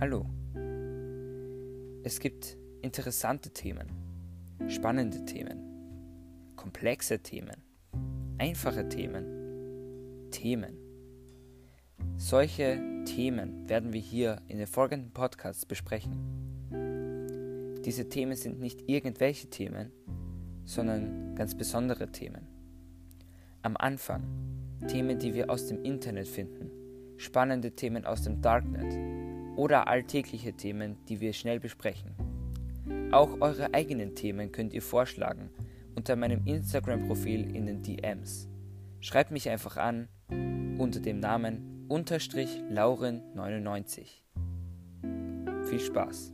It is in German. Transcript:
Hallo. Es gibt interessante Themen, spannende Themen, komplexe Themen, einfache Themen, Themen. Solche Themen werden wir hier in den folgenden Podcasts besprechen. Diese Themen sind nicht irgendwelche Themen, sondern ganz besondere Themen. Am Anfang Themen, die wir aus dem Internet finden, spannende Themen aus dem Darknet oder alltägliche Themen, die wir schnell besprechen. Auch eure eigenen Themen könnt ihr vorschlagen unter meinem Instagram-Profil in den DMs. Schreibt mich einfach an unter dem Namen unterstrich Lauren 99. Viel Spaß!